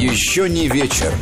Еще не вечер.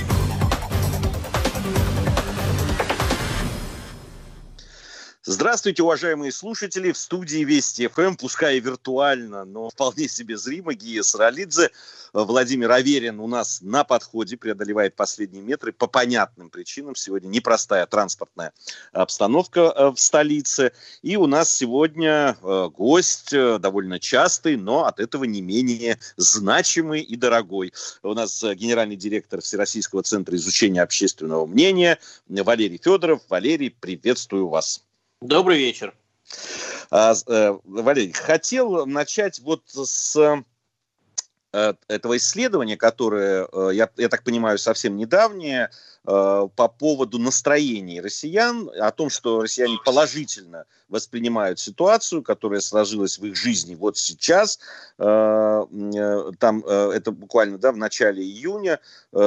Здравствуйте, уважаемые слушатели. В студии Вести ФМ, пускай и виртуально, но вполне себе зримо, Гия Саралидзе. Владимир Аверин у нас на подходе, преодолевает последние метры по понятным причинам. Сегодня непростая транспортная обстановка э, в столице. И у нас сегодня э, гость э, довольно частый, но от этого не менее значимый и дорогой. У нас генеральный директор Всероссийского центра изучения общественного мнения Валерий Федоров. Валерий, приветствую вас. Добрый вечер. А, э, Валерий, хотел начать вот с э, этого исследования, которое, э, я, я так понимаю, совсем недавнее, по поводу настроений россиян, о том, что россияне положительно воспринимают ситуацию, которая сложилась в их жизни вот сейчас. Там это буквально да, в начале июня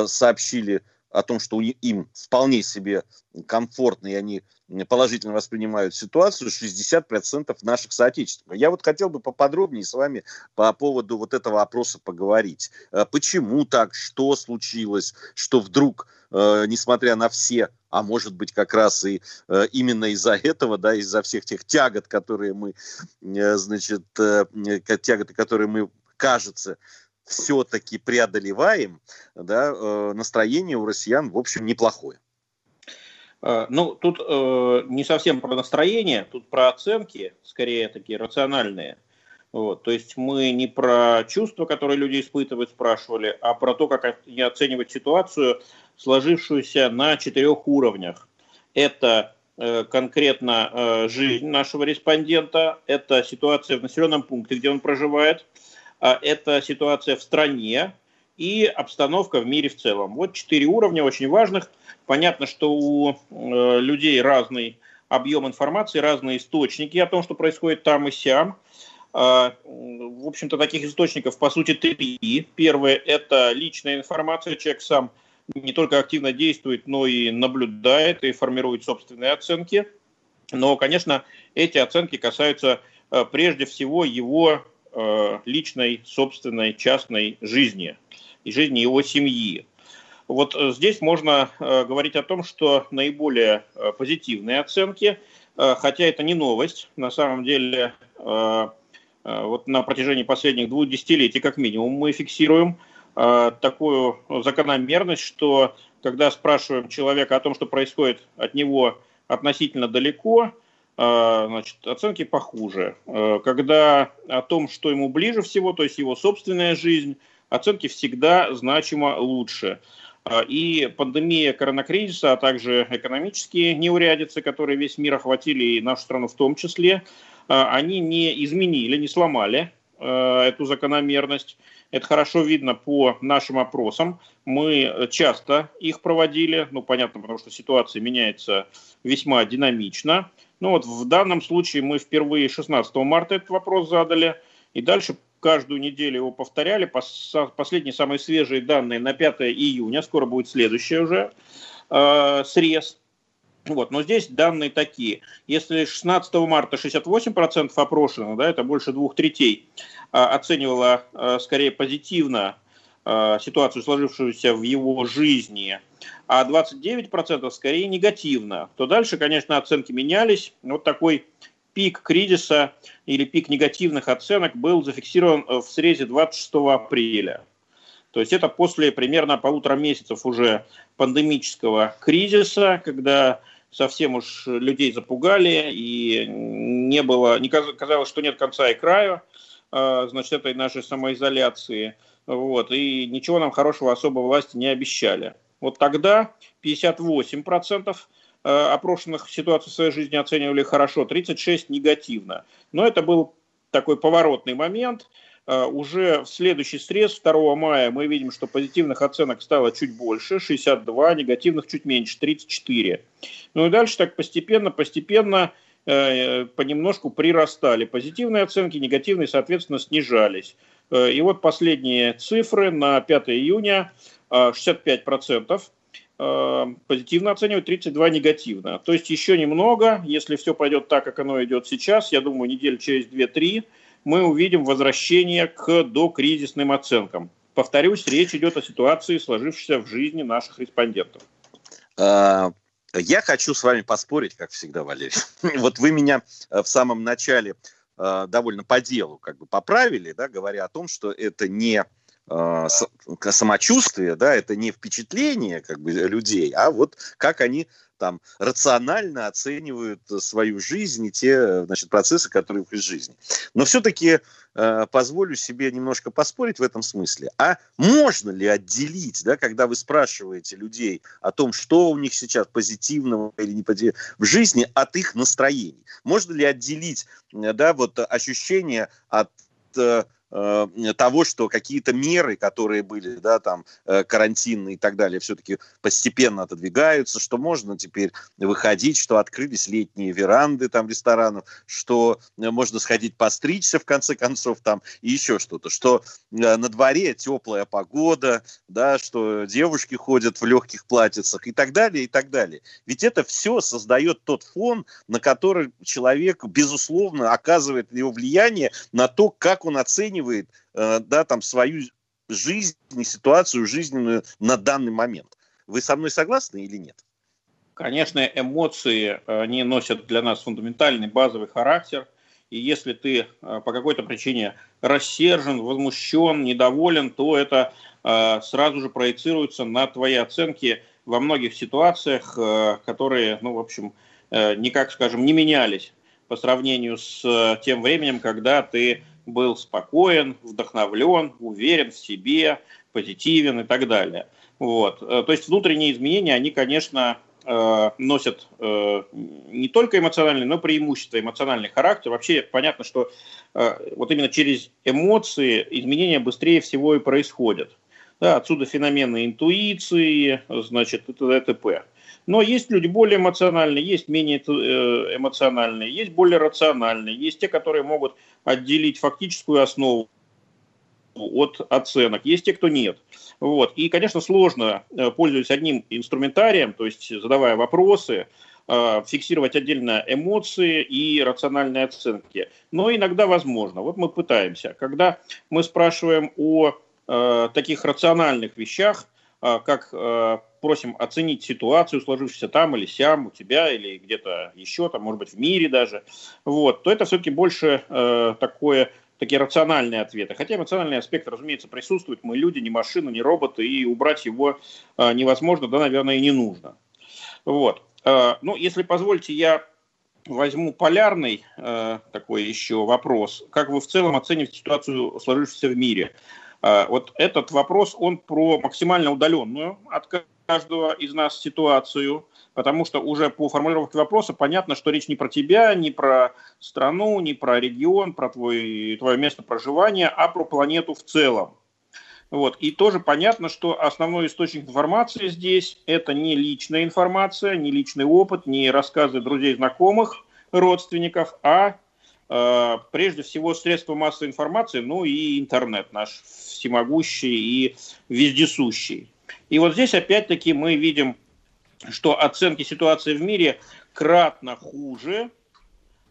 сообщили о том, что им вполне себе комфортно, и они положительно воспринимают ситуацию 60% наших соотечественников. Я вот хотел бы поподробнее с вами по поводу вот этого опроса поговорить. Э, почему так? Что случилось? Что вдруг, э, несмотря на все а может быть как раз и э, именно из-за этого, да, из-за всех тех тягот, которые мы, значит, тяготы, которые мы, кажется, все-таки преодолеваем, да, настроение у россиян, в общем, неплохое. Э, ну, тут э, не совсем про настроение, тут про оценки, скорее такие рациональные. Вот, то есть мы не про чувства, которые люди испытывают, спрашивали, а про то, как они оценивать ситуацию, сложившуюся на четырех уровнях. Это э, конкретно э, жизнь нашего респондента, это ситуация в населенном пункте, где он проживает, э, это ситуация в стране и обстановка в мире в целом. Вот четыре уровня очень важных – Понятно, что у э, людей разный объем информации, разные источники о том, что происходит там и сям. А, в общем-то, таких источников, по сути, три. Первое – это личная информация. Человек сам не только активно действует, но и наблюдает и формирует собственные оценки. Но, конечно, эти оценки касаются э, прежде всего его э, личной, собственной, частной жизни и жизни его семьи. Вот э, здесь можно э, говорить о том, что наиболее э, позитивные оценки, хотя это не новость, на самом деле вот на протяжении последних двух десятилетий как минимум мы фиксируем такую закономерность, что когда спрашиваем человека о том, что происходит от него относительно далеко, значит, оценки похуже. Когда о том, что ему ближе всего, то есть его собственная жизнь, оценки всегда значимо лучше. А, и пандемия коронакризиса, а также экономические неурядицы, которые весь мир охватили, и нашу страну в том числе, а, они не изменили, не сломали а, эту закономерность. Это хорошо видно по нашим опросам. Мы часто их проводили, ну, понятно, потому что ситуация меняется весьма динамично. Ну, вот в данном случае мы впервые 16 марта этот вопрос задали, и дальше каждую неделю его повторяли. Последние самые свежие данные на 5 июня, скоро будет следующий уже э, срез. Вот, но здесь данные такие. Если 16 марта 68% опрошенных, да, это больше двух третей, э, оценивало э, скорее позитивно э, ситуацию, сложившуюся в его жизни, а 29% скорее негативно, то дальше, конечно, оценки менялись. Вот такой пик кризиса или пик негативных оценок был зафиксирован э, в срезе 26 апреля. То есть это после примерно полутора месяцев уже пандемического кризиса, когда совсем уж людей запугали и не было, не казалось, что нет конца и края, э, значит, этой нашей самоизоляции. Вот, и ничего нам хорошего особо власти не обещали. Вот тогда 58% Э, опрошенных ситуацию в своей жизни оценивали хорошо, 36 негативно. Но это был такой поворотный момент. Э, уже в следующий срез 2 мая мы видим, что позитивных оценок стало чуть больше, 62, негативных чуть меньше, 34. Ну и дальше так постепенно, постепенно э, понемножку прирастали. Позитивные оценки, негативные, соответственно, снижались. И вот последние цифры на 5 июня 65% Э, позитивно оценивают, 32 негативно. То есть еще немного, если все пойдет так, как оно идет сейчас, я думаю, неделю через 2-3, мы увидим возвращение к докризисным оценкам. Повторюсь, речь идет о ситуации, сложившейся в жизни наших респондентов. А, я хочу с вами поспорить, как всегда, Валерий. Вот вы меня в самом начале а, довольно по делу как бы поправили, да, говоря о том, что это не самочувствие, да, это не впечатление как бы людей, а вот как они там рационально оценивают свою жизнь и те значит, процессы, которые в их жизни. Но все-таки э, позволю себе немножко поспорить в этом смысле. А можно ли отделить, да, когда вы спрашиваете людей о том, что у них сейчас позитивного или не в жизни, от их настроений? Можно ли отделить да, вот, ощущение от э, Э, того, что какие-то меры, которые были, да, там, э, карантинные и так далее, все-таки постепенно отодвигаются, что можно теперь выходить, что открылись летние веранды там ресторанов, что э, можно сходить постричься, в конце концов, там, и еще что-то, что на дворе теплая погода, да, что девушки ходят в легких платьицах и так далее, и так далее. Ведь это все создает тот фон, на который человек, безусловно, оказывает его влияние на то, как он оценивает оценивает э, да, там, свою жизнь ситуацию жизненную на данный момент. Вы со мной согласны или нет? Конечно, эмоции, они носят для нас фундаментальный базовый характер. И если ты э, по какой-то причине рассержен, возмущен, недоволен, то это э, сразу же проецируется на твои оценки во многих ситуациях, которые, ну, в общем, никак, скажем, не менялись по сравнению с тем временем, когда ты был спокоен, вдохновлен, уверен в себе, позитивен и так далее. Вот. Э, то есть внутренние изменения, они, конечно, э, носят э, не только эмоциональный, но преимущество эмоциональный характер. Вообще понятно, что вот именно через эмоции изменения быстрее всего и происходят. Да, отсюда феномены интуиции, значит, и т.д. т.п. Но есть люди более эмоциональные, есть менее эмоциональные, есть более рациональные, есть те, которые могут отделить фактическую основу от оценок. Есть те, кто нет. Вот. И, конечно, сложно, э, пользуясь одним инструментарием, то есть задавая вопросы, э, фиксировать отдельно эмоции и рациональные оценки. Но иногда возможно. Вот мы пытаемся. Когда мы спрашиваем о таких рациональных вещах, как просим оценить ситуацию, сложившуюся там или сям, у тебя или где-то еще, там, может быть, в мире даже, вот, то это все-таки больше э, такое такие рациональные ответы. Хотя эмоциональный аспект, разумеется, присутствует. Мы люди, не машины, не роботы, и убрать его э, невозможно, да, наверное, и не нужно. Вот. Э, ну, если позволите, я возьму полярный э, такой еще вопрос. Как вы в целом оцениваете ситуацию, сложившуюся в мире? Э, вот этот вопрос, он про максимально удаленную от каждого из нас ситуацию, потому что уже по формулировке вопроса понятно, что речь не про тебя, не про страну, не про регион, про твой, твое место проживания, а про планету в целом. Вот. И тоже понятно, что основной источник информации здесь – это не личная информация, не личный опыт, не рассказы друзей, знакомых, родственников, а э, прежде всего средства массовой информации, ну и интернет наш всемогущий и вездесущий. И вот здесь опять-таки мы видим, что оценки ситуации в мире кратно хуже,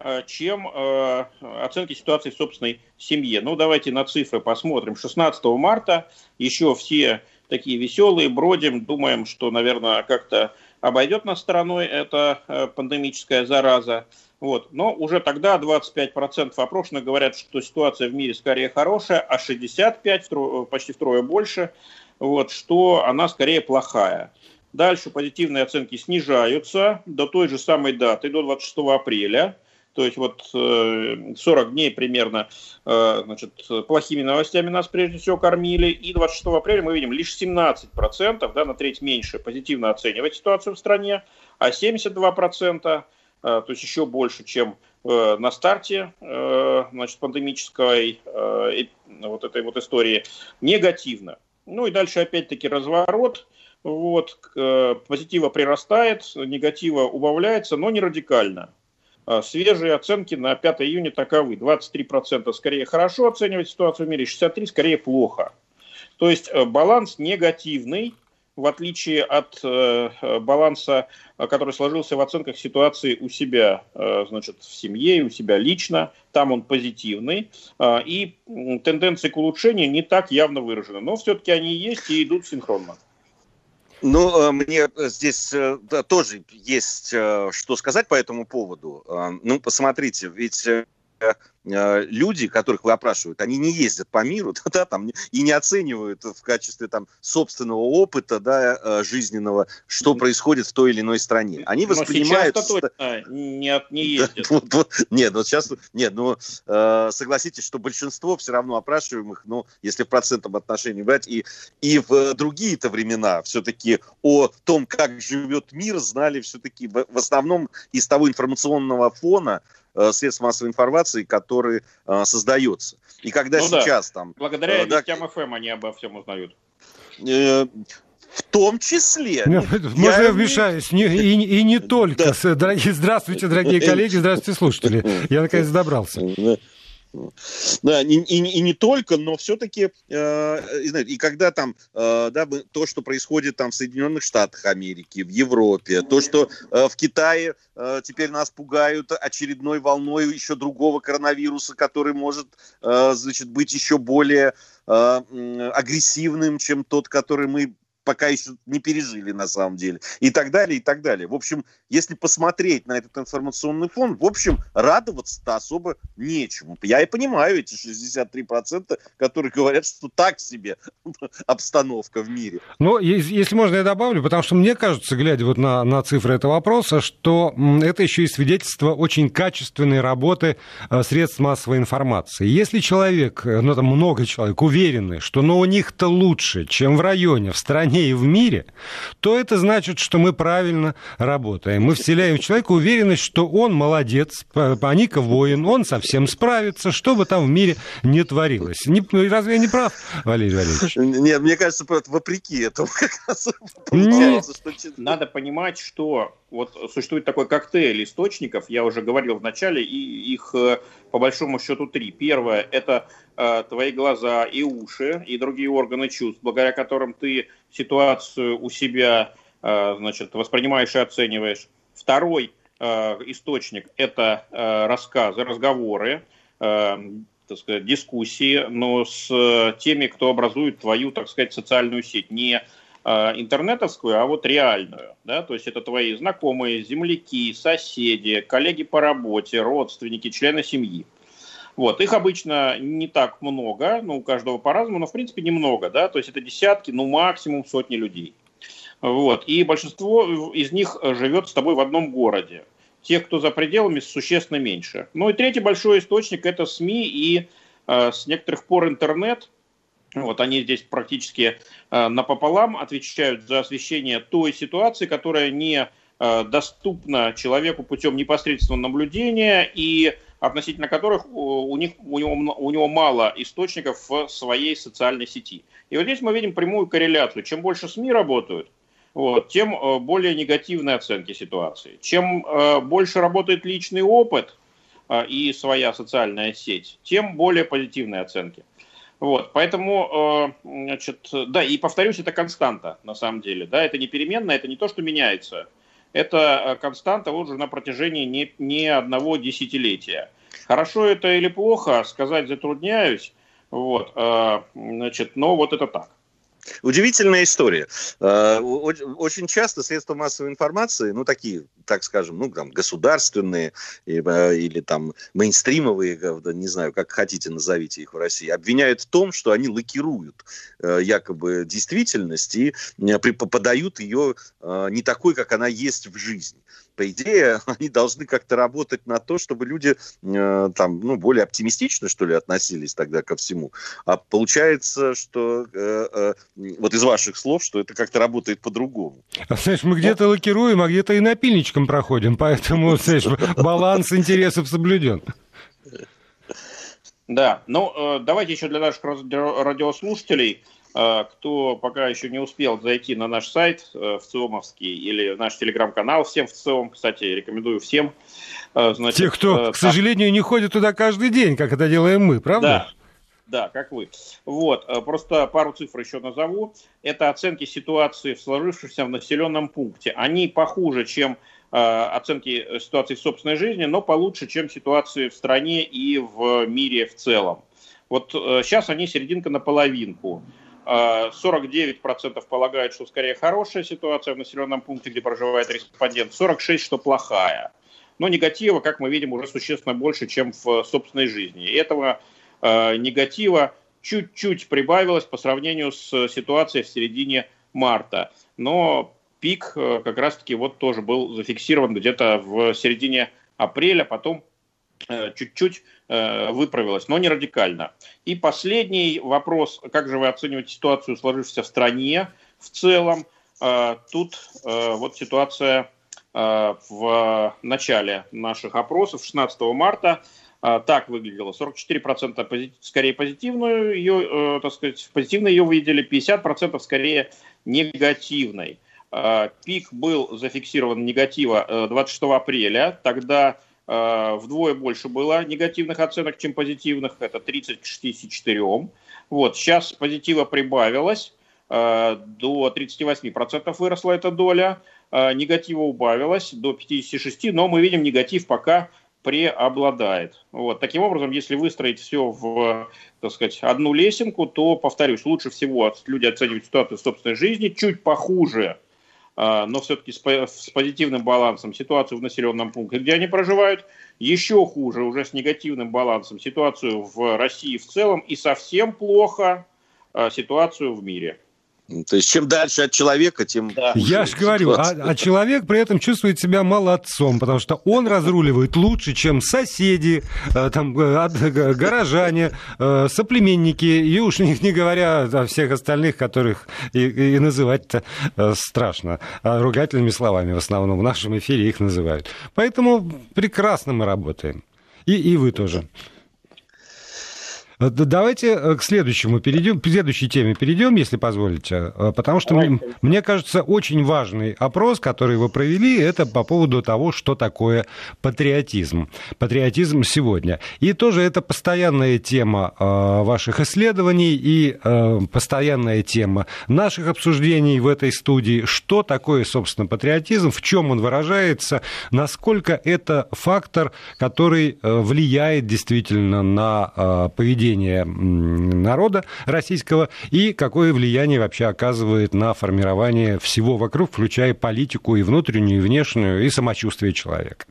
э, чем э, оценки ситуации в собственной семье. Ну, давайте на цифры посмотрим. 16 марта еще все такие веселые, бродим, думаем, что, наверное, как-то обойдет нас стороной эта э, пандемическая зараза. Вот. Но уже тогда 25% опрошенных говорят, что ситуация в мире скорее хорошая, а 65%, почти втрое больше, вот, что она скорее плохая. Дальше позитивные оценки снижаются до той же самой даты, до 26 апреля. То есть вот 40 э, дней примерно э, значит, плохими новостями нас прежде всего кормили. И 26 апреля мы видим лишь 17%, да, на треть меньше позитивно оценивать ситуацию в стране, а 72%, э, то есть еще больше, чем на старте значит, пандемической вот этой вот истории, негативно. Ну и дальше опять-таки разворот. Вот, э, позитива прирастает, негатива убавляется, но не радикально. А свежие оценки на 5 июня таковы. 23% скорее хорошо оценивать ситуацию в мире, 63% скорее плохо. То есть э, баланс негативный, в отличие от э, баланса, который сложился в оценках ситуации у себя, э, значит, в семье, у себя лично, там он позитивный, э, и тенденции к улучшению не так явно выражены, но все-таки они есть и идут синхронно. Ну, э, мне здесь э, да, тоже есть э, что сказать по этому поводу. Ну, посмотрите, ведь Э, люди, которых вы опрашивают, они не ездят по миру, да, там, и не оценивают в качестве там, собственного опыта да, э, жизненного, что происходит в той или иной стране. Они воспринимают... Но точно не, не ездят. Вот, вот, нет, вот сейчас... Нет, ну, э, согласитесь, что большинство все равно опрашиваемых, ну, если в процентном отношении брать, и, и в другие-то времена все-таки о том, как живет мир, знали все-таки в, в основном из того информационного фона, Э, средств массовой информации, который э, создается. И когда ну, сейчас да. там... Благодаря э, да, ФМ они обо всем узнают. Э, в том числе. Нет, можно я вмешаюсь? Не, и, и не только. Да. Дорогие, здравствуйте, дорогие коллеги, здравствуйте, слушатели. Я наконец добрался. Да, и, и, и не только, но все-таки, э, и когда там, э, да, то, что происходит там в Соединенных Штатах Америки, в Европе, то, что э, в Китае э, теперь нас пугают очередной волной еще другого коронавируса, который может, э, значит, быть еще более э, агрессивным, чем тот, который мы пока еще не пережили на самом деле, и так далее, и так далее. В общем, если посмотреть на этот информационный фон, в общем, радоваться-то особо нечему. Я и понимаю эти 63%, которые говорят, что так себе обстановка в мире. Ну, если можно, я добавлю, потому что мне кажется, глядя вот на, на цифры этого вопроса, что это еще и свидетельство очень качественной работы э, средств массовой информации. Если человек, э, ну там много человек, уверены, что ну, у них-то лучше, чем в районе, в стране, стране и в мире, то это значит, что мы правильно работаем. Мы вселяем в человека уверенность, что он молодец, паника воин, он совсем справится, что бы там в мире не творилось. Не, ну, разве я не прав, Валерий Валерьевич? Нет, мне кажется, вопреки этому как раз получается, что... Надо понимать, что вот существует такой коктейль источников, я уже говорил в начале, и их э, по большому счету три. Первое – это э, твои глаза и уши, и другие органы чувств, благодаря которым ты ситуацию у себя э, значит, воспринимаешь и оцениваешь. Второй э, источник – это э, рассказы, разговоры, э, так сказать, дискуссии, но с теми, кто образует твою, так сказать, социальную сеть. Не Э, интернетовскую, а вот реальную. Да? То есть это твои знакомые, земляки, соседи, коллеги по работе, родственники, члены семьи. Вот. Их обычно не так много, ну, у каждого по-разному, но в принципе немного. Да? То есть это десятки, ну максимум сотни людей. Вот. И большинство из них живет с тобой в одном городе. Тех, кто за пределами, существенно меньше. Ну и третий большой источник – это СМИ и э, с некоторых пор интернет – вот они здесь практически э, напополам отвечают за освещение той ситуации, которая не э, доступна человеку путем непосредственного наблюдения и относительно которых у, них, у, него, у него мало источников в своей социальной сети. И вот здесь мы видим прямую корреляцию. Чем больше СМИ работают, вот, тем э, более негативные оценки ситуации. Чем э, больше работает личный опыт э, и своя социальная сеть, тем более позитивные оценки. Вот, поэтому, э, значит, да, и повторюсь, это константа на самом деле, да, это не переменная, это не то, что меняется, это э, константа вот уже на протяжении не, не одного десятилетия. Хорошо это или плохо, сказать затрудняюсь, вот, э, значит, но вот это так. Удивительная история. Э, очень часто средства массовой информации, ну, такие, так скажем, ну, там, государственные э, или там мейнстримовые, не знаю, как хотите назовите их в России, обвиняют в том, что они лакируют э, якобы действительность и подают ее не такой, как она есть в жизни по идее, они должны как-то работать на то, чтобы люди э, там, ну, более оптимистично, что ли, относились тогда ко всему. А получается, что э, э, вот из ваших слов, что это как-то работает по-другому. А, знаешь, мы где-то лакируем, а где-то и напильничком проходим, поэтому, знаешь, баланс интересов соблюден. Да, ну э, давайте еще для наших радиослушателей кто пока еще не успел зайти на наш сайт э, в ЦИОМовский или наш телеграм-канал, всем в ЦИОМ, кстати, рекомендую всем. А, значит, Те, кто, э, к сожалению, не ходит туда каждый день, как это делаем мы, правда? Да, да, как вы. Вот, э, просто пару цифр еще назову. Это оценки ситуации в сложившемся в населенном пункте. Они похуже, чем э, оценки ситуации в собственной жизни, но получше, чем ситуации в стране и в мире в целом. Вот э, сейчас они серединка на половинку. 49% полагают, что скорее хорошая ситуация в населенном пункте, где проживает респондент, 46% что плохая. Но негатива, как мы видим, уже существенно больше, чем в собственной жизни. И этого Э, негатива чуть-чуть прибавилось по сравнению с ситуацией в середине марта. Но пик э, как раз-таки вот тоже был зафиксирован где-то в середине апреля, потом э, чуть-чуть выправилось, но не радикально. И последний вопрос, как же вы оцениваете ситуацию, сложившуюся в стране в целом? Тут вот ситуация в начале наших опросов, 16 марта, так выглядело. 44% пози- скорее позитивную ее, э, так сказать, позитивно ее увидели, 50% скорее негативной. Э, пик был зафиксирован негатива э, 26 апреля, тогда э, вдвое больше было негативных оценок, чем позитивных, это 30 к 64. Вот, сейчас позитива прибавилось, э, до 38% выросла эта доля, э, негатива убавилось до 56, но мы видим негатив пока преобладает. Вот. Таким образом, если выстроить все в, так сказать, одну лесенку, то, повторюсь, лучше всего люди оценивают ситуацию в собственной жизни, чуть похуже, но все-таки с позитивным балансом ситуацию в населенном пункте, где они проживают, еще хуже, уже с негативным балансом ситуацию в России в целом и совсем плохо а, ситуацию в мире. То есть чем дальше от человека, тем... Да. Я же говорю, а, а человек при этом чувствует себя молодцом, потому что он разруливает лучше, чем соседи, э, там, э, горожане, э, соплеменники, и уж не, не говоря о всех остальных, которых и, и называть-то страшно. А ругательными словами в основном в нашем эфире их называют. Поэтому прекрасно мы работаем. И, и вы тоже. Э, давайте э, к следующему перейдем, к следующей теме перейдем, если позволите, э, потому что мне, мне кажется, очень важный опрос, который вы провели, это по поводу того, что такое патриотизм. Патриотизм сегодня. И тоже это постоянная тема ваших исследований и постоянная тема наших обсуждений в этой студии. Что такое, собственно, патриотизм, в чем он выражается, насколько это фактор, который влияет действительно на поведение поведение народа российского и какое влияние вообще оказывает на формирование всего вокруг, включая политику и внутреннюю, и внешнюю, и самочувствие человека.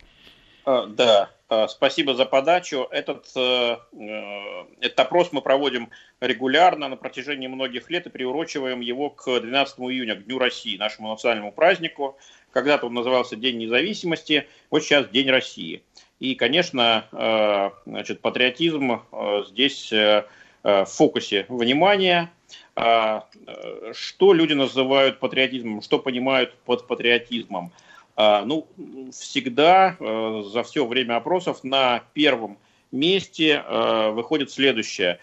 А, да, а, спасибо за подачу. Этот, э, э, этот опрос мы проводим регулярно на протяжении многих лет и приурочиваем его к 12 июня, к Дню России, нашему национальному празднику. Когда-то он назывался День независимости, вот сейчас День России. И, конечно, э, значит, патриотизм э, здесь э, в фокусе внимания. Что люди называют патриотизмом, что понимают под патриотизмом? Ну, всегда за все время опросов на первом месте выходит следующее.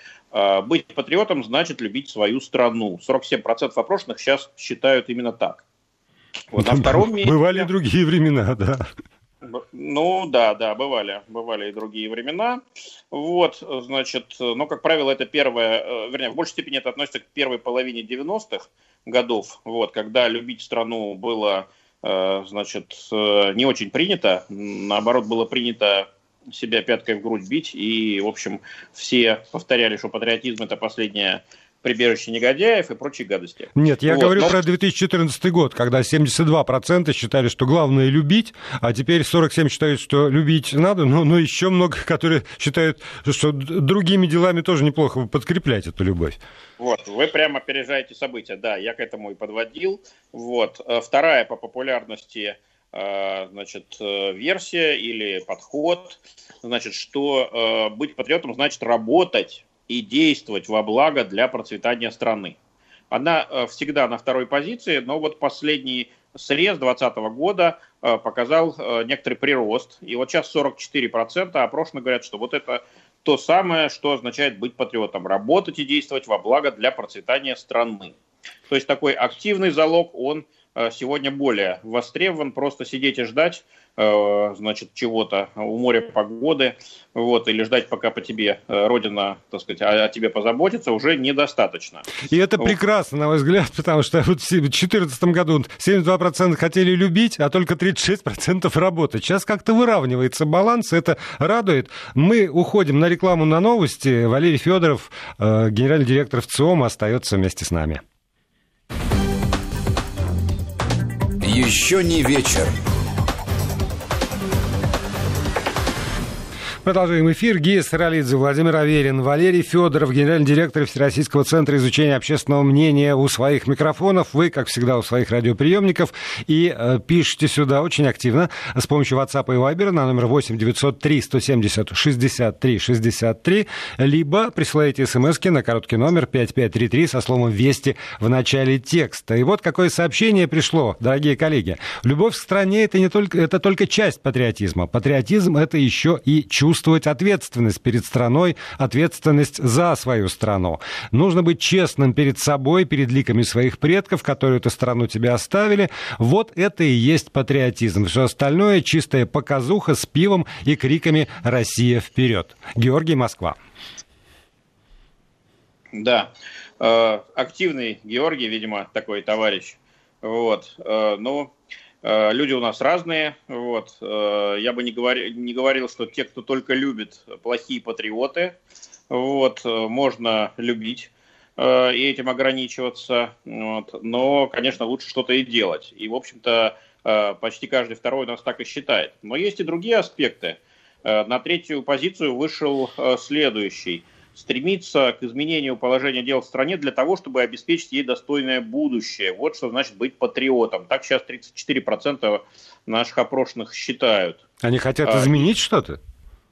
Быть патриотом значит любить свою страну. 47% опрошенных сейчас считают именно так. Вот, на втором месте... Бывали другие времена, да. Ну да, да, бывали, бывали и другие времена. Вот, значит, но, как правило, это первое, э, вернее, в большей степени это относится к первой половине 90-х годов, вот, когда любить страну было, э, значит, э, не очень принято, наоборот, было принято себя пяткой в грудь бить, и, в общем, все повторяли, что патриотизм – это последняя прибежище негодяев и прочие гадости. Нет, я вот, говорю но... про 2014 год, когда 72% считали, что главное любить, а теперь 47% считают, что любить надо, но, но еще много, которые считают, что другими делами тоже неплохо подкреплять эту любовь. Вот, вы прямо опережаете события, да, я к этому и подводил. Вот, э, вторая по популярности э, значит, э, версия или подход, значит, что быть патриотом значит работать и действовать во благо для процветания страны. Она э, всегда на второй позиции, но вот последний срез 2020 года э, показал э, некоторый прирост. И вот сейчас 44% опрошенно говорят, что вот это то самое, что означает быть патриотом. Работать и действовать во благо для процветания страны. То есть такой активный залог, он э, сегодня более востребован. Просто сидеть и ждать, э, значит, чего-то у моря погоды, вот, или ждать, пока по тебе Родина, так сказать, о, о тебе позаботится, уже недостаточно. И это прекрасно, на мой взгляд, потому что вот в 2014 году 72% хотели любить, а только 36% работать. Сейчас как-то выравнивается баланс, это радует. Мы уходим на рекламу на новости. Валерий Федоров, генеральный директор ВЦИОМ, остается вместе с нами. Еще не вечер. Продолжаем эфир. Гия Саралидзе, Владимир Аверин, Валерий Федоров, генеральный директор Всероссийского центра изучения общественного мнения у своих микрофонов. Вы, как всегда, у своих радиоприемников. И э, пишите сюда очень активно с помощью WhatsApp и Viber на номер 8 903 170 63 63, либо присылаете смс на короткий номер 5533 со словом «Вести» в начале текста. И вот какое сообщение пришло, дорогие коллеги. Любовь к стране это не только, это только часть патриотизма. Патриотизм это еще и чувство чувствовать ответственность перед страной, ответственность за свою страну. Нужно быть честным перед собой, перед ликами своих предков, которые эту страну тебе оставили. Вот это и есть патриотизм. Все остальное чистая показуха с пивом и криками «Россия вперед!». Георгий Москва. Да, э, активный Георгий, видимо, такой товарищ. Вот, э, ну, люди у нас разные. Вот. Э, я бы не, говори, не говорил, что те, кто только любит, плохие патриоты. Вот. Э, можно любить и этим ограничиваться. Вот. Но, конечно, лучше что-то и делать. И, в общем-то, почти каждый второй нас так и считает. Но есть и другие аспекты. На третью позицию вышел следующий – стремиться к изменению положения дел в стране для того, чтобы обеспечить ей достойное будущее. Вот что значит быть патриотом. Так сейчас 34% наших опрошенных считают. Они хотят а, изменить что-то?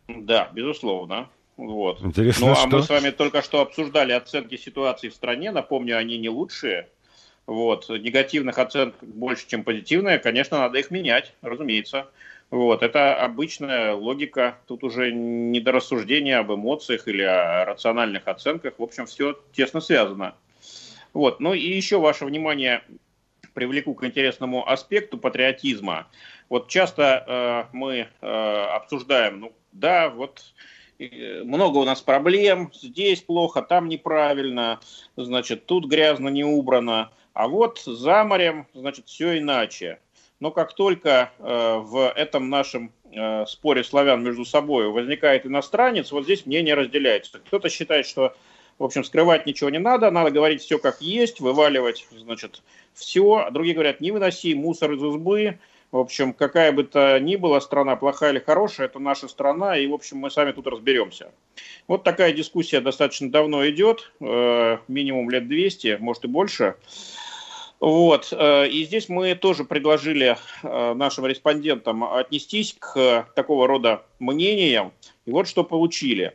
Да, безусловно. Вот. Интересно, ну, а что? мы с вами только что обсуждали оценки ситуации в стране. Напомню, они не лучшие. Вот. Негативных оценок больше, чем позитивные. Конечно, надо их менять, разумеется. Вот, это обычная логика, тут уже не до рассуждения об эмоциях или о рациональных оценках, в общем, все тесно связано. Вот, ну и еще ваше внимание привлеку к интересному аспекту патриотизма. Вот часто э, мы э, обсуждаем, ну да, вот э, много у нас проблем, здесь плохо, там неправильно, значит, тут грязно, не убрано, а вот за морем, значит, все иначе. Но как только э, в этом нашем э, споре славян между собой возникает иностранец, вот здесь мнение разделяется. Кто-то считает, что, в общем, скрывать ничего не надо, надо говорить все как есть, вываливать, значит, все. А другие говорят, не выноси мусор из избы, в общем, какая бы то ни была страна, плохая или хорошая, это наша страна, и, в общем, мы сами тут разберемся. Вот такая дискуссия достаточно давно идет, э, минимум лет 200, может и больше. Вот. Э, и здесь мы тоже предложили э, нашим респондентам отнестись к такого рода мнениям. И вот что получили.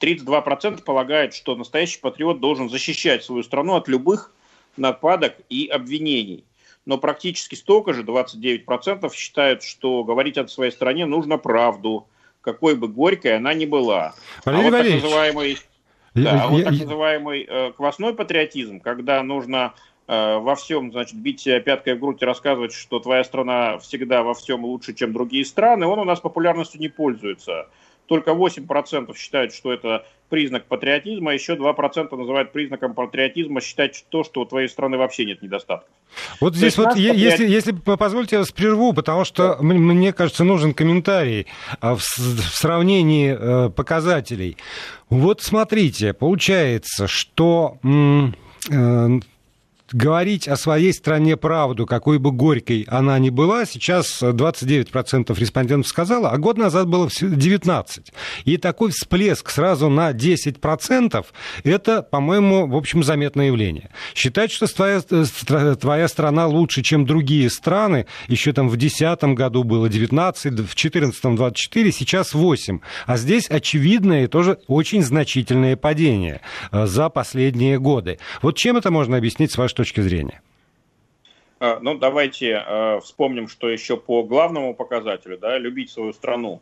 32% полагают, что настоящий патриот должен защищать свою страну от любых нападок и обвинений. Но практически столько же, 29%, считают, что говорить о своей стране нужно правду, какой бы горькой она ни была. Валерий а вот так называемый, я, да, я, а вот так называемый э, квасной патриотизм, когда нужно во всем, значит, бить себя пяткой в грудь и рассказывать, что твоя страна всегда во всем лучше, чем другие страны, он у нас популярностью не пользуется. Только 8% считают, что это признак патриотизма, еще 2% называют признаком патриотизма считать то, что у твоей страны вообще нет недостатков. Вот здесь вот, патриот... если, если позвольте, я вас прерву, потому что да. мне кажется, нужен комментарий а, в, в сравнении э, показателей. Вот смотрите, получается, что э, говорить о своей стране правду, какой бы горькой она ни была, сейчас 29% респондентов сказала, а год назад было 19%. И такой всплеск сразу на 10% это, по-моему, в общем, заметное явление. Считать, что твоя, твоя страна лучше, чем другие страны, еще там в 2010 году было 19, в 2014 24, сейчас 8. А здесь очевидное и тоже очень значительное падение э, за последние годы. Вот чем это можно объяснить с вашей точки зрения? А, ну, давайте э, вспомним, что еще по главному показателю, да, любить свою страну.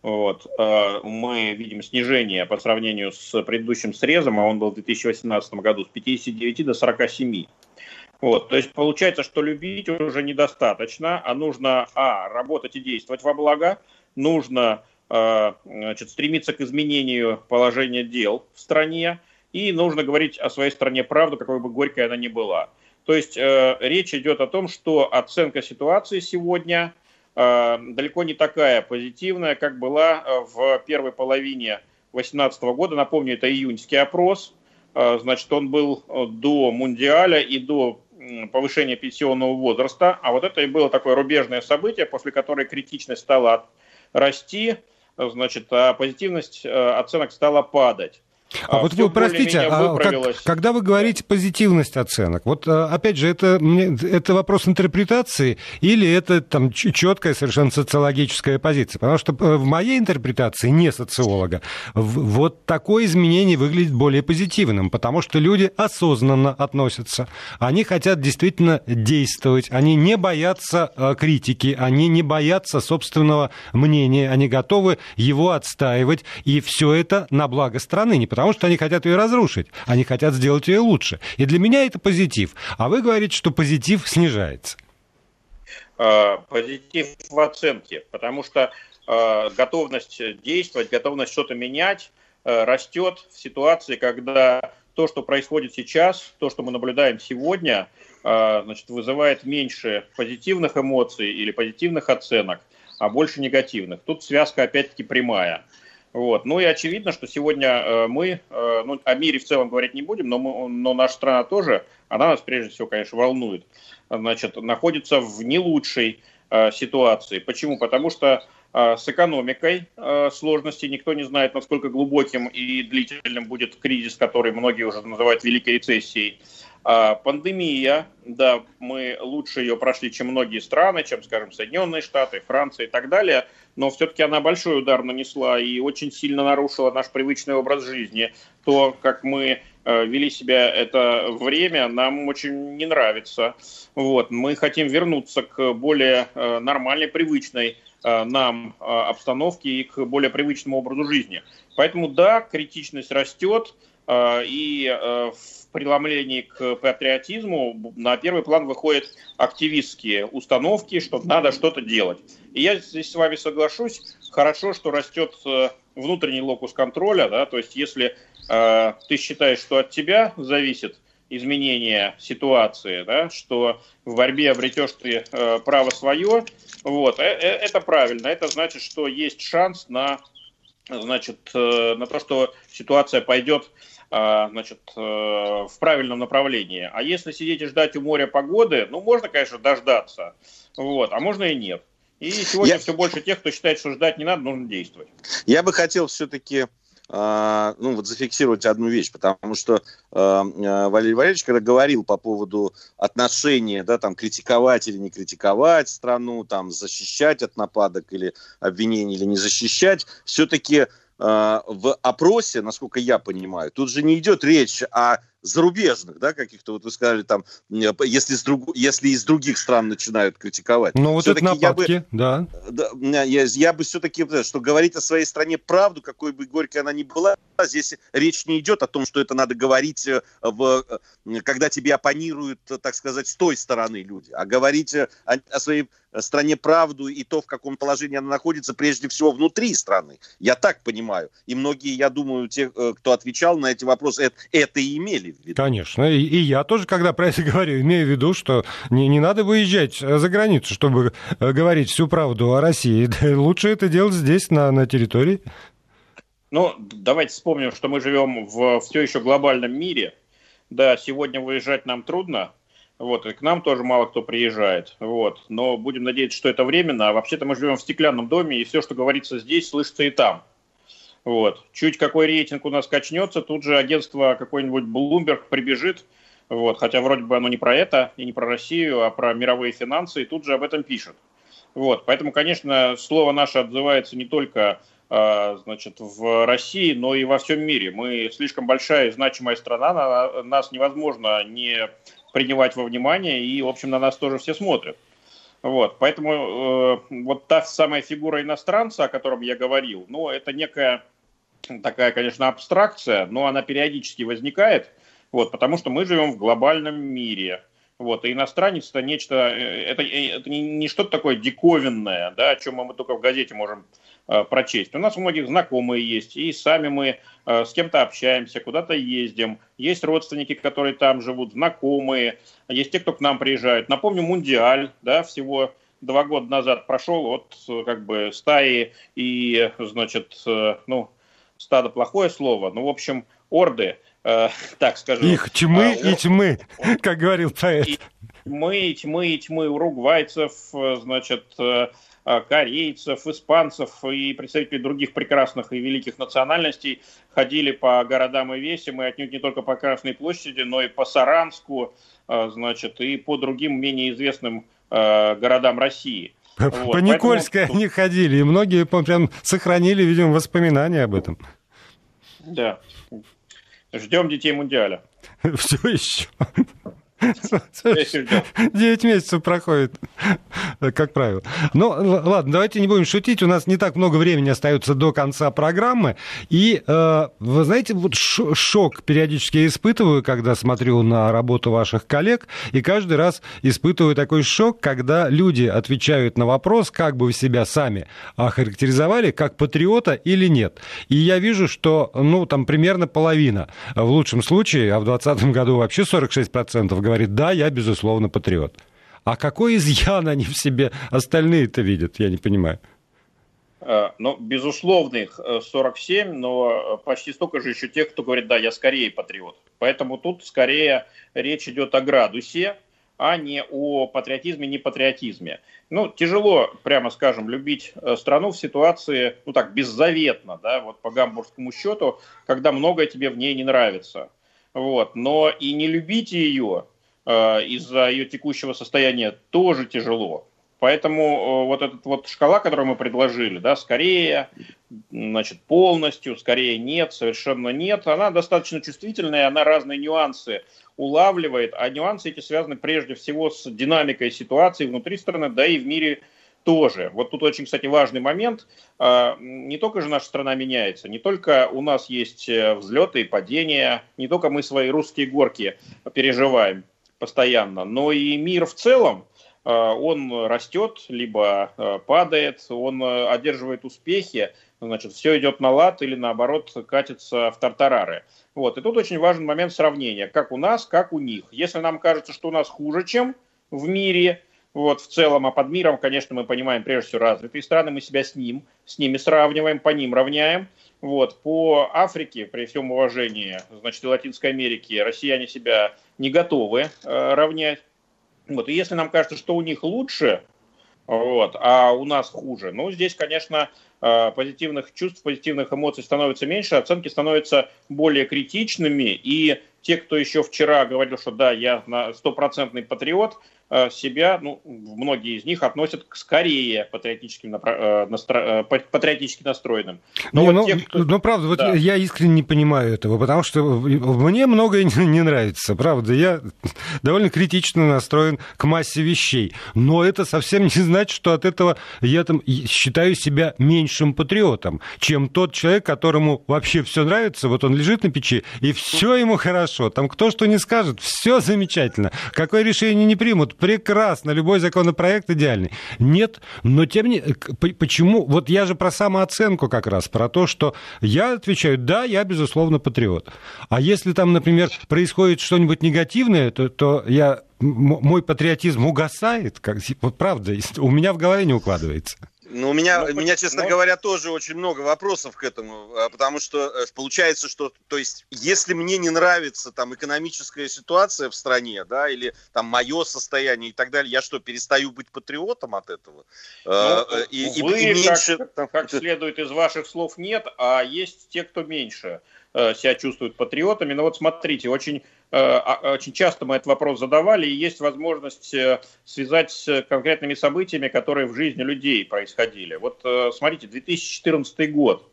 Вот, э, мы видим снижение по сравнению с предыдущим срезом, а он был в 2018 году с 59 до 47. Вот, то есть получается, что любить уже недостаточно, а нужно, а, работать и действовать во благо, нужно значит, стремиться к изменению положения дел в стране, и нужно говорить о своей стране правду, какой бы горькой она ни была. То есть э, речь идет о том, что оценка ситуации сегодня э, далеко не такая позитивная, как была э, в первой половине 2018 года. Напомню, это июньский опрос. Э, значит, он был э, до Мундиаля и до повышения пенсионного возраста. А вот это и было такое рубежное событие, после которой критичность стала расти, значит, а позитивность э, оценок стала падать. А, а вот вы, простите, а как, когда вы говорите позитивность оценок, вот а, опять же, это, это вопрос интерпретации или это там четкая совершенно социологическая позиция? Потому что э, в моей интерпретации, не социолога, вот такое изменение выглядит более позитивным, потому что люди осознанно относятся, они хотят действительно действовать, они не боятся э, критики, они не боятся собственного мнения, они готовы его отстаивать, и все это на благо страны, не потому что они хотят ее разрушить, они хотят сделать ее лучше. И для меня это позитив. А вы говорите, что позитив снижается. А, позитив в оценке, потому что а, готовность действовать, готовность что-то менять а, растет в ситуации, когда то, что происходит сейчас, то, что мы наблюдаем сегодня, значит, вызывает меньше позитивных эмоций или позитивных оценок, а больше негативных. Тут связка опять-таки прямая. Вот. Ну и очевидно, что сегодня э, мы, э, ну, о мире в целом говорить не будем, но, мы, но наша страна тоже, она нас прежде всего, конечно, волнует, значит, находится в не лучшей э, ситуации. Почему? Потому что с экономикой сложности никто не знает, насколько глубоким и длительным будет кризис, который многие уже называют великой рецессией. А, пандемия, да, мы лучше ее прошли, чем многие страны, чем, скажем, Соединенные Штаты, Франция и так далее, но все-таки она большой удар нанесла и очень сильно нарушила наш привычный образ жизни. То, как мы э, вели себя это время, нам очень не нравится. Вот. Мы хотим вернуться к более э, нормальной, привычной э, нам обстановке и к более привычному образу жизни. Поэтому да, критичность растет, и в преломлении к патриотизму на первый план выходят активистские установки, что надо что-то делать. И я здесь с вами соглашусь, хорошо, что растет э, внутренний локус контроля, да, то есть если э, ты считаешь, что от тебя зависит изменение ситуации, да, что в борьбе обретешь ты э, право свое, вот, э, э, это правильно, это значит, что есть шанс на, значит, э, на то, что ситуация пойдет значит, э, в правильном направлении. А если сидеть и ждать у моря погоды, ну, можно, конечно, дождаться, вот, а можно и нет. И сегодня Я... все больше тех, кто считает, что ждать не надо, нужно действовать. Я бы хотел все-таки а, ну, вот зафиксировать одну вещь, потому что э, Валерий Валерьевич, когда говорил по поводу отношения, да, там, критиковать или не критиковать страну, там, защищать от нападок или обвинений или не защищать, все-таки Э, в опросе, насколько я понимаю, тут же не идет речь о зарубежных, да, каких-то, вот вы сказали, там, если, с друг, если из других стран начинают критиковать. Ну, вот это нападки, я бы, да. да я, я бы все-таки, что говорить о своей стране правду, какой бы горькой она ни была, здесь речь не идет о том, что это надо говорить, э, в, э, когда тебе оппонируют, так сказать, с той стороны люди, а говорить о, о своей стране правду и то, в каком положении она находится, прежде всего внутри страны. Я так понимаю. И многие, я думаю, те, э, кто отвечал на эти вопросы, это, это и имели в виду. Конечно. И, и я тоже, когда про это говорю, имею в виду, что не, не надо выезжать за границу, чтобы э, говорить всю правду о России. Лучше это делать здесь, на, на территории. Ну, давайте вспомним, что мы живем в все еще глобальном мире. Да, сегодня выезжать нам трудно, вот, и к нам тоже мало кто приезжает. Вот. Но будем надеяться, что это временно. А вообще-то мы живем в стеклянном доме, и все, что говорится здесь, слышится и там. Вот. Чуть какой рейтинг у нас качнется, тут же агентство какой-нибудь Bloomberg прибежит, вот, хотя вроде бы оно не про это и не про Россию, а про мировые финансы, и тут же об этом пишет. Вот, поэтому, конечно, слово наше отзывается не только а, значит, в России, но и во всем мире. Мы слишком большая и значимая страна, на нас невозможно не принимать во внимание, и, в общем, на нас тоже все смотрят. Вот, поэтому э, вот та самая фигура иностранца, о котором я говорил, ну, это некая такая, конечно, абстракция, но она периодически возникает, вот, потому что мы живем в глобальном мире. Вот, и иностранец это нечто, это, это не, не что-то такое диковинное, да, о чем мы только в газете можем Э, прочесть. У нас у многих знакомые есть, и сами мы э, с кем-то общаемся, куда-то ездим. Есть родственники, которые там живут, знакомые, есть те, кто к нам приезжают. Напомню, Мундиаль, да, всего два года назад прошел от как бы стаи и, значит, э, ну, стадо плохое слово, ну, в общем, орды, э, так скажем. Их тьмы а, и тьмы, как говорил поэт. И тьмы, и тьмы, и тьмы уругвайцев, значит, Э, корейцев, испанцев и представителей других прекрасных и великих национальностей ходили по городам и весям, и отнюдь не только по Красной площади, но и по Саранску, э, значит, и по другим менее известным э, городам России. По вот, Никольской поэтому... они ходили, и многие прям сохранили, видимо, воспоминания об этом. Да. Ждем детей Мундиаля. Все еще. Девять месяцев проходит, как правило. Ну, ладно, давайте не будем шутить. У нас не так много времени остается до конца программы. И, э, вы знаете, вот шок периодически испытываю, когда смотрю на работу ваших коллег. И каждый раз испытываю такой шок, когда люди отвечают на вопрос, как бы вы себя сами охарактеризовали, как патриота или нет. И я вижу, что, ну, там примерно половина в лучшем случае, а в 2020 году вообще 46% говорит, да, я, безусловно, патриот. А какой изъян они в себе остальные-то видят, я не понимаю. Э, ну, безусловных 47, но почти столько же еще тех, кто говорит, да, я скорее патриот. Поэтому тут скорее речь идет о градусе, а не о патриотизме, не патриотизме. Ну, тяжело, прямо скажем, любить э, страну в ситуации, ну так, беззаветно, да, вот по гамбургскому счету, когда многое тебе в ней не нравится. Вот. Но и не любить ее Э, из-за ее текущего состояния тоже тяжело. Поэтому э, вот эта вот шкала, которую мы предложили, да, скорее, значит, полностью, скорее нет, совершенно нет, она достаточно чувствительная, она разные нюансы улавливает, а нюансы эти связаны прежде всего с динамикой ситуации внутри страны, да и в мире тоже. Вот тут очень, кстати, важный момент. Э, не только же наша страна меняется, не только у нас есть взлеты и падения, не только мы свои русские горки переживаем постоянно, но и мир в целом, э, он растет, либо э, падает, он э, одерживает успехи, значит, все идет на лад или наоборот катится в тартарары. Вот. И тут очень важен момент сравнения, как у нас, как у них. Если нам кажется, что у нас хуже, чем в мире, вот, в целом, а под миром, конечно, мы понимаем прежде всего развитые страны, мы себя с ним, с ними сравниваем, по ним равняем. Вот, по Африке, при всем уважении, значит, и Латинской Америке, россияне себя не готовы э, равнять. Вот, и если нам кажется, что у них лучше, вот, а у нас хуже, ну, здесь, конечно, э, позитивных чувств, позитивных эмоций становится меньше, оценки становятся более критичными, и те, кто еще вчера говорил, что да, я стопроцентный патриот, себя, ну, многие из них относят к скорее патриотическим, э, настро... Э, патриотически настроенным. Но не, вот ну, те, кто... ну, правда, вот да. я искренне не понимаю этого, потому что мне многое не нравится, правда. Я довольно критично настроен к массе вещей. Но это совсем не значит, что от этого я там считаю себя меньшим патриотом, чем тот человек, которому вообще все нравится, вот он лежит на печи, и все ему хорошо. Там кто что не скажет, все замечательно. Какое решение не примут, прекрасно, любой законопроект идеальный. Нет, но тем не почему? Вот я же про самооценку как раз, про то, что я отвечаю, да, я, безусловно, патриот. А если там, например, происходит что-нибудь негативное, то, то я мой патриотизм угасает, как, правда, у меня в голове не укладывается. Ну, у меня, ну, меня, честно но... говоря, тоже очень много вопросов к этому, а, потому что э, получается, что, то есть, если мне не нравится там экономическая ситуация в стране, да, или там мое состояние и так далее, я что, перестаю быть патриотом от этого? Ну, э, и, вы, и, и меньше... как, как следует из ваших слов, нет, а есть те, кто меньше э, себя чувствуют патриотами. Но вот смотрите, очень Э, а, очень часто мы этот вопрос задавали, и есть возможность э, связать с конкретными событиями, которые в жизни людей происходили. Вот э, смотрите, 2014 год.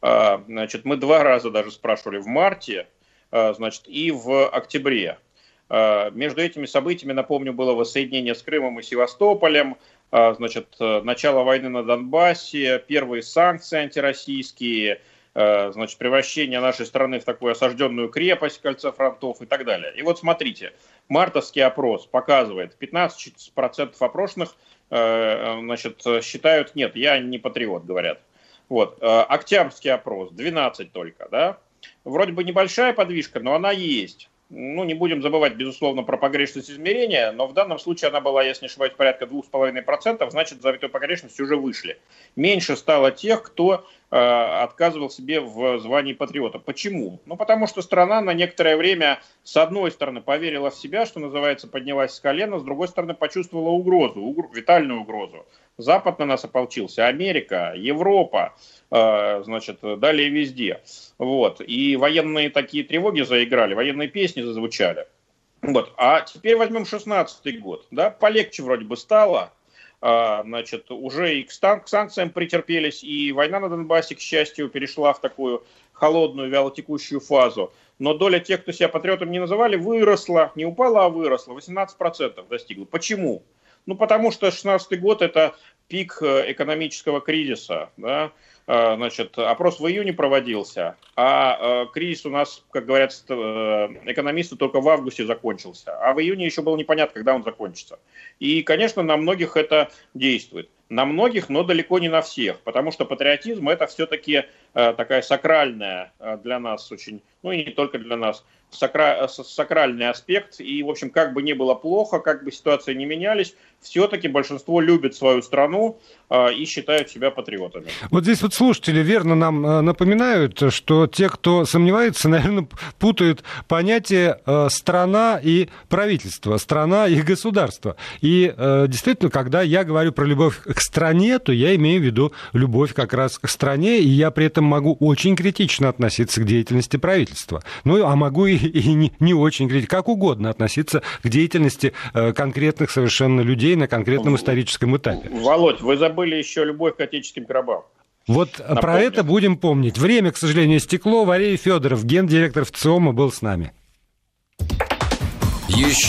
Значит, мы два раза даже спрашивали в марте, значит, и в октябре. Между этими событиями, напомню, было воссоединение с Крымом и Севастополем, значит, начало войны на Донбассе, первые санкции антироссийские – значит, превращение нашей страны в такую осажденную крепость, кольца фронтов и так далее. И вот смотрите, мартовский опрос показывает, 15% опрошенных значит, считают, нет, я не патриот, говорят. Вот, октябрьский опрос, 12 только, да, вроде бы небольшая подвижка, но она есть ну, не будем забывать, безусловно, про погрешность измерения, но в данном случае она была, если не ошибаюсь, порядка 2,5%, значит, за этой погрешностью уже вышли. Меньше стало тех, кто э, отказывал себе в звании патриота. Почему? Ну, потому что страна на некоторое время, с одной стороны, поверила в себя, что называется, поднялась с колена, с другой стороны, почувствовала угрозу, угр... витальную угрозу. Запад на нас ополчился, Америка, Европа, э, значит, далее везде. Вот. И военные такие тревоги заиграли, военные песни зазвучали. Вот. А теперь возьмем 16 год. Да? Полегче вроде бы стало. А, значит, уже и к, к санкциям претерпелись, и война на Донбассе, к счастью, перешла в такую холодную, вялотекущую фазу. Но доля тех, кто себя патриотом не называли, выросла. Не упала, а выросла. 18% достигла. Почему? Ну, потому что 16 год – это пик э, экономического кризиса. Да? А, значит, опрос в июне проводился, а э, кризис у нас, как говорят э, экономисты, только в августе закончился. А в июне еще было непонятно, когда он закончится. И, конечно, на многих это действует. На многих, но далеко не на всех, потому что патриотизм это все-таки такая сакральная для нас очень, ну и не только для нас, сакра... сакральный аспект. И, в общем, как бы ни было плохо, как бы ситуации не менялись, все-таки большинство любит свою страну э, и считают себя патриотами. Вот здесь вот слушатели верно нам э, напоминают, что те, кто сомневается, наверное, путают понятие э, страна и правительство, страна и государство. И э, действительно, когда я говорю про любовь к стране, то я имею в виду любовь как раз к стране, и я при этом могу очень критично относиться к деятельности правительства. Ну, а могу и, и не, не очень критично, как угодно относиться к деятельности э, конкретных совершенно людей на конкретном историческом этапе. Володь, вы забыли еще любовь к отеческим гробам. Вот Напомню. про это будем помнить. Время, к сожалению, стекло. Валерий Федоров, гендиректор ВЦИОМа, был с нами. Еще